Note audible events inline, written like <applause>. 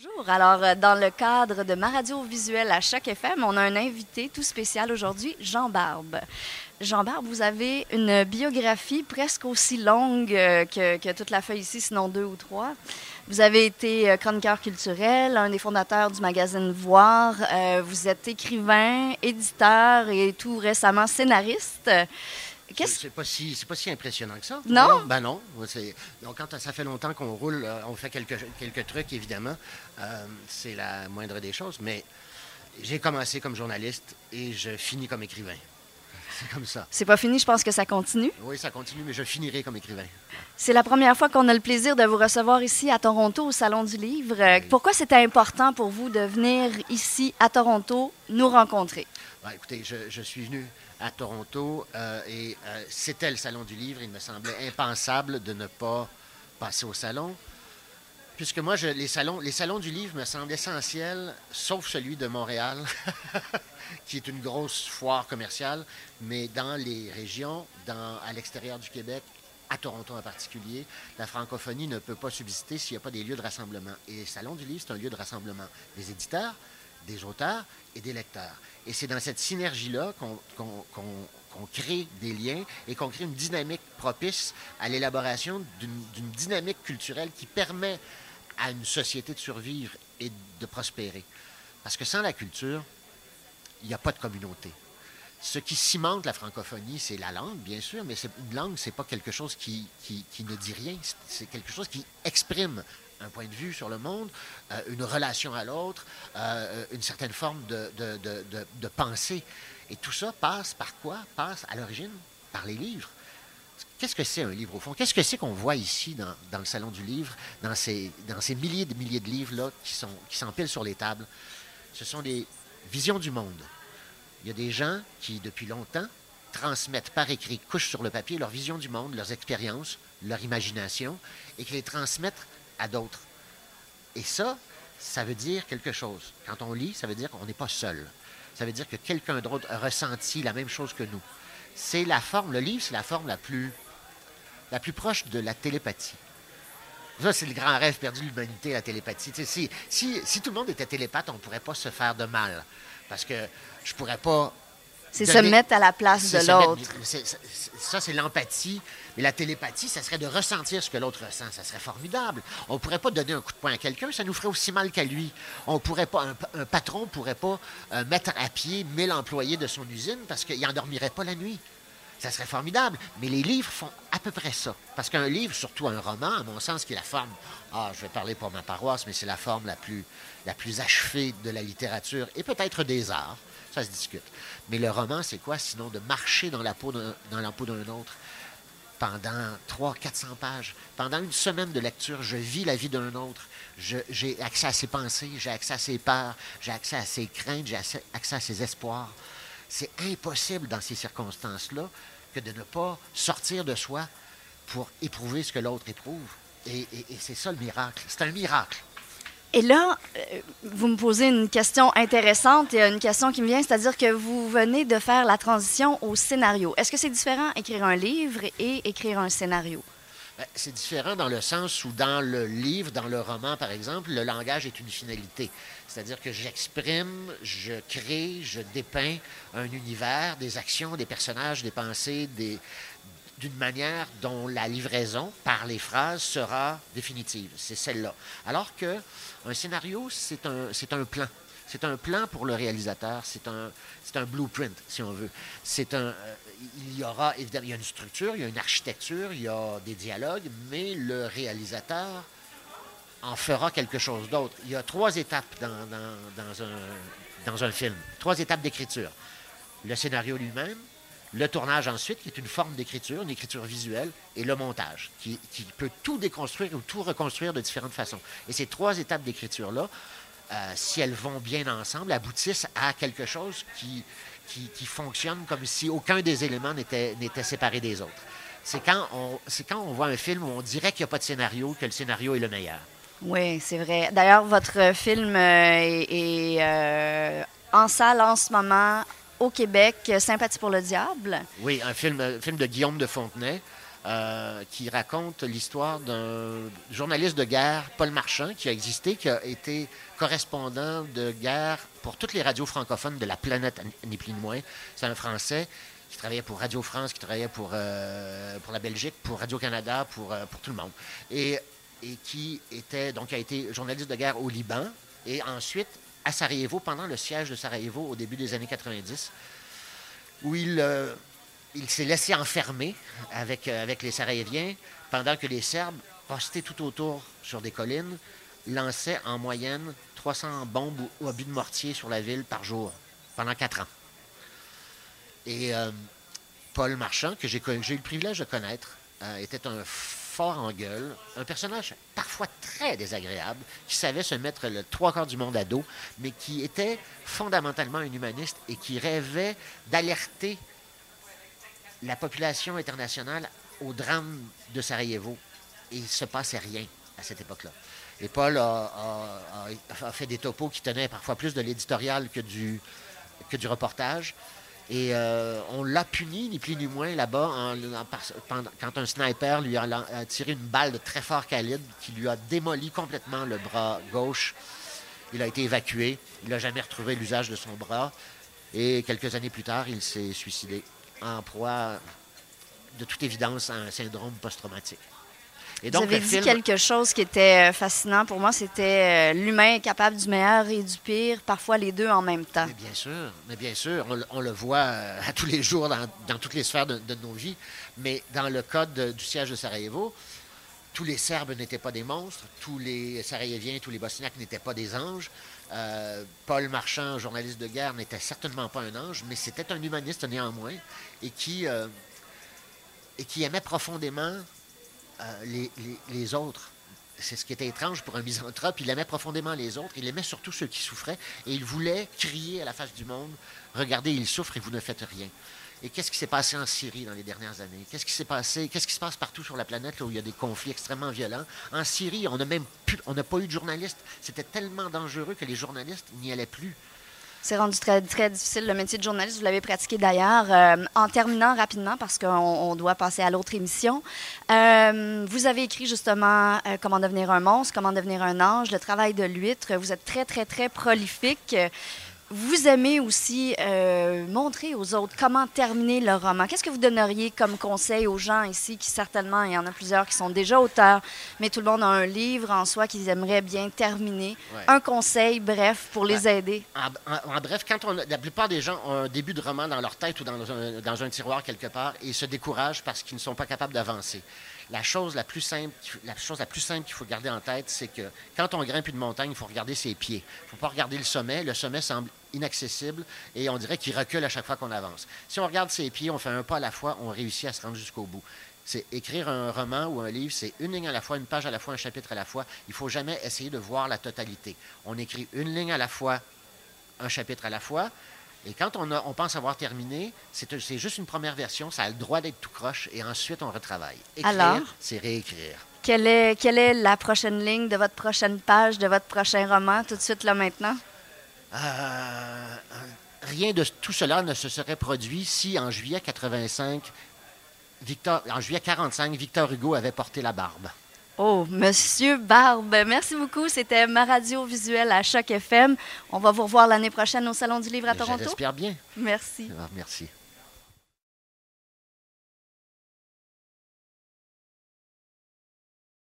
Bonjour. Alors, euh, dans le cadre de ma radio visuelle à chaque FM, on a un invité tout spécial aujourd'hui, Jean Barbe. Jean Barbe, vous avez une biographie presque aussi longue euh, que, toute la feuille ici, sinon deux ou trois. Vous avez été euh, chroniqueur culturel, un des fondateurs du magazine Voir. Vous êtes écrivain, éditeur et tout récemment scénariste. Qu'est-ce C'est pas si c'est pas si impressionnant que ça. Non? Ben non. Donc quand ça fait longtemps qu'on roule, euh, on fait quelques quelques trucs évidemment. Euh, c'est la moindre des choses. Mais j'ai commencé comme journaliste et je finis comme écrivain. C'est <laughs> comme ça. c'est pas fini, je pense que ça continue. Oui, ça continue, mais je finirai comme écrivain. C'est la première fois qu'on a le plaisir de vous recevoir ici à Toronto au Salon du Livre. Pourquoi c'était important pour vous de venir ici à Toronto nous rencontrer? Ben, écoutez, je, je suis venu à Toronto euh, et euh, c'était le Salon du Livre. Il me semblait impensable de ne pas passer au salon. Puisque moi, les, salons, les salons du livre me semblent essentiels, sauf celui de Montréal, <laughs> qui est une grosse foire commerciale, mais dans les régions, à l'extérieur du Québec, à Toronto en particulier, la francophonie ne peut pas subsister s'il n'y a pas des lieux de rassemblement. Et les salons du livre, c'est un lieu de rassemblement des éditeurs, des auteurs et des lecteurs. Et c'est dans cette synergie-là qu'on crée des liens et qu'on crée une dynamique propice à l'élaboration d'une dynamique culturelle qui permet à une société de survivre et de prospérer. Parce que sans la culture, il n'y a pas de communauté. Ce qui cimente la francophonie, c'est la langue, bien sûr, mais une langue, c'est pas quelque chose qui, qui- ne dit rien, c'est- quelque chose qui exprime un point de vue sur le monde, euh, une relation à l'autre, euh, une certaine forme de- de- de- de pensée. Et tout ça passe par quoi? Passe à l'origine par les livres. Qu'est-ce que c'est un livre au fond? Qu'est-ce que c'est qu'on voit ici dans, le Salon du Livre, dans ces, dans ces milliers de milliers de livres-là qui sont- qui s'empilent sur les tables? Ce sont des visions du monde. Il y a des gens qui, depuis longtemps, transmettent par écrit, couchent sur le papier leur vision du monde, leurs expériences, leur imagination, et qui les transmettent à d'autres. Et ça, ça veut dire quelque chose. Quand on lit, ça veut dire qu'on n'est pas seul. Ça veut dire que quelqu'un d'autre a ressenti la même chose que nous. C'est la forme, le livre, c'est la forme la plus, la plus proche de la télépathie. Ça, c'est le grand rêve perdu de l'humanité, la télépathie. Si, si, si tout le monde était télépathe, on ne pourrait pas se faire de mal. Parce que je pourrais pas C'est se mettre à la place de l'autre. Ça, c'est l'empathie. Mais la télépathie, ça serait de ressentir ce que l'autre ressent. Ça serait formidable. On ne pourrait pas donner un coup de poing à quelqu'un, ça nous ferait aussi mal qu'à lui. On pourrait pas, un, pa- un patron ne pourrait pas euh, mettre à pied 1000 employés de son usine parce qu'il n'endormirait pas la nuit. Ça serait formidable. Mais les livres font à peu près ça. Parce qu'un livre, surtout un roman, à mon sens, qui est la forme, ah, je vais parler pour ma paroisse, mais c'est la forme la plus, la plus achevée de la littérature et peut-être des arts. Ça se discute. Mais le roman, c'est quoi? Sinon de marcher dans la peau d'un, autre pendant 300, 400 pages. Pendant une semaine de lecture, je vis la vie d'un autre. J'ai accès à ses pensées, j'ai accès à ses peurs, j'ai accès à ses craintes, j'ai accès à ses espoirs. C'est impossible dans ces circonstances-là que de ne pas sortir de soi pour éprouver ce que l'autre éprouve. Et, c'est ça le miracle. C'est un miracle. Et là, euh, vous me posez une question intéressante et une question qui me vient, c'est-à-dire que vous venez de faire la transition au scénario. Est-ce que c'est différent écrire un livre et écrire un scénario? Ben, C'est différent dans le sens où dans le livre, dans le roman par exemple, le langage est une finalité. C'est-à-dire que j'exprime, je crée, je dépeins un univers, des actions, des personnages, des pensées, d'une manière dont la livraison par les phrases sera définitive. C'est celle-là. Alors que un scénario, c'est un, c'est un plan. C'est un plan pour le réalisateur. C'est un, un blueprint, si on veut. C'est un, euh, il y aura évidemment, il y a une structure, il y a une architecture, il y a des dialogues, mais le réalisateur en fera quelque chose d'autre. Il y a trois étapes dans, dans- dans un, dans un film, trois étapes d'écriture. Le scénario lui-même, le tournage ensuite, qui est une forme d'écriture, une écriture visuelle, et le montage, qui, qui peut tout déconstruire ou tout reconstruire de différentes façons. Et ces trois étapes d'écriture-là, euh, si elles vont bien ensemble, aboutissent à quelque chose qui, qui, qui fonctionne comme si aucun des éléments n'était séparé des autres. C'est quand, on, quand on voit un film où on dirait qu'il n'y a pas de scénario que le scénario est le meilleur. Oui, c'est vrai. D'ailleurs, votre film euh, est, est, euh, en salle en ce moment au Québec, Sympathie pour le diable. Oui, un film, un film de Guillaume de Fontenay euh, qui raconte l'histoire d'un journaliste de guerre, Paul Marchand, qui a existé, qui a été correspondant de guerre pour toutes les radios francophones de la planète, ni plus ni moins. C'est un Français qui travaillait pour Radio France, qui travaillait pour, euh, pour la Belgique, pour Radio-Canada, pour, euh, pour tout le monde. Et, et qui était, donc, a été journaliste de guerre au Liban et ensuite à Sarajevo pendant le siège de Sarajevo au début des années 90, où il, il s'est laissé enfermer avec, euh, avec les Sarajeviens pendant que les Serbes, postés tout autour sur des collines, lançaient en moyenne 300 bombes ou, ou obus de mortier sur la ville par jour pendant quatre ans. Et euh, Paul Marchand, que j'ai eu le privilège de connaître, euh, était un fort en gueule, un personnage parfois très désagréable, qui savait se mettre le trois quarts du monde à dos, mais qui était fondamentalement un humaniste et qui rêvait d'alerter la population internationale au drame de Sarajevo. Et il ne se passait rien à cette époque-là. Et Paul a, fait des topos qui tenaient parfois plus de l'éditorial que du, que du reportage. Et euh, on l'a puni, ni plus ni moins, là-bas, quand un sniper lui a, a tiré une balle de très fort calibre qui lui a démoli complètement le bras gauche. Il a été évacué. Il n'a jamais retrouvé l'usage de son bras. Et quelques années plus tard, il s'est suicidé en proie, de toute évidence, à un syndrome post-traumatique. Et Vous avez dit film- quelque chose qui était euh, fascinant pour moi, c'était euh, l'humain est capable du meilleur et du pire, parfois les deux en même temps. Mais bien sûr, mais bien sûr, on, le- on le voit euh, à tous les jours dans, dans toutes les sphères de, de nos vies. Mais dans le cas de- du siège de Sarajevo, tous les Serbes n'étaient pas des monstres, tous les Sarajeviens, tous les Bosniaques n'étaient pas des anges. Euh, Paul Marchand, journaliste de guerre, n'était certainement pas un ange, mais c'était un humaniste néanmoins et qui, euh, et qui aimait profondément euh, les, les- les autres. C'est ce qui était étrange pour un misanthrope. Il aimait profondément les autres. Il aimait surtout ceux qui souffraient. Et il voulait crier à la face du monde Regardez, ils souffrent et vous ne faites rien. Et qu'est-ce qui s'est passé en Syrie dans les dernières années? Qu'est-ce qui s'est passé? Qu'est-ce qui se passe partout sur la planète là, où il y a des conflits extrêmement violents? En Syrie, on n'a même plus, on n'a pas eu de journalistes. C'était tellement dangereux que les journalistes n'y allaient plus. C'est rendu très, très difficile le métier de journaliste. Vous l'avez pratiqué d'ailleurs. Euh, en terminant rapidement, parce qu'on on doit passer à l'autre émission, euh, vous avez écrit justement euh, Comment devenir un monstre, Comment devenir un ange, le travail de l'huître. Vous êtes très, très, très prolifique. Vous aimez aussi euh, montrer aux autres comment terminer le roman. Qu'est-ce que vous donneriez comme conseil aux gens ici, qui certainement, il y en a plusieurs qui sont déjà auteurs, mais tout le monde a un livre en soi qu'ils aimeraient bien terminer. Ouais. Un conseil, bref, pour les aider. En, en- en bref, quand on, la plupart des gens ont un début de roman dans leur tête ou dans un, dans un tiroir quelque part et ils se découragent parce qu'ils ne sont pas capables d'avancer. La chose la plus simple, la chose la plus simple qu'il faut garder en tête, c'est que quand on grimpe une montagne, il faut regarder ses pieds. Il ne faut pas regarder le sommet. Le sommet semble inaccessible et on dirait qu'il recule à chaque fois qu'on avance. Si on regarde ses pieds, on fait un pas à la fois, on réussit à se rendre jusqu'au bout. C'est écrire un roman ou un livre, c'est une ligne à la fois, une page à la fois, un chapitre à la fois. Il ne faut jamais essayer de voir la totalité. On écrit une ligne à la fois, un chapitre à la fois. Et quand on, a- on pense avoir terminé, c'est juste une première version, ça a le droit d'être tout croche, et ensuite on retravaille. Écrire, Alors? c'est réécrire. Quelle est, quelle est la prochaine ligne de votre prochaine page, de votre prochain roman, tout de suite là maintenant? Euh, rien de tout cela ne se serait produit si en juillet 85, Victor, en juillet 45, Victor Hugo avait porté la barbe. Oh, Monsieur Barbe, merci beaucoup. C'était ma radio visuelle à Choc FM. On va vous revoir l'année prochaine au Salon du Livre à Toronto. J'espère bien. Merci. Ah, merci.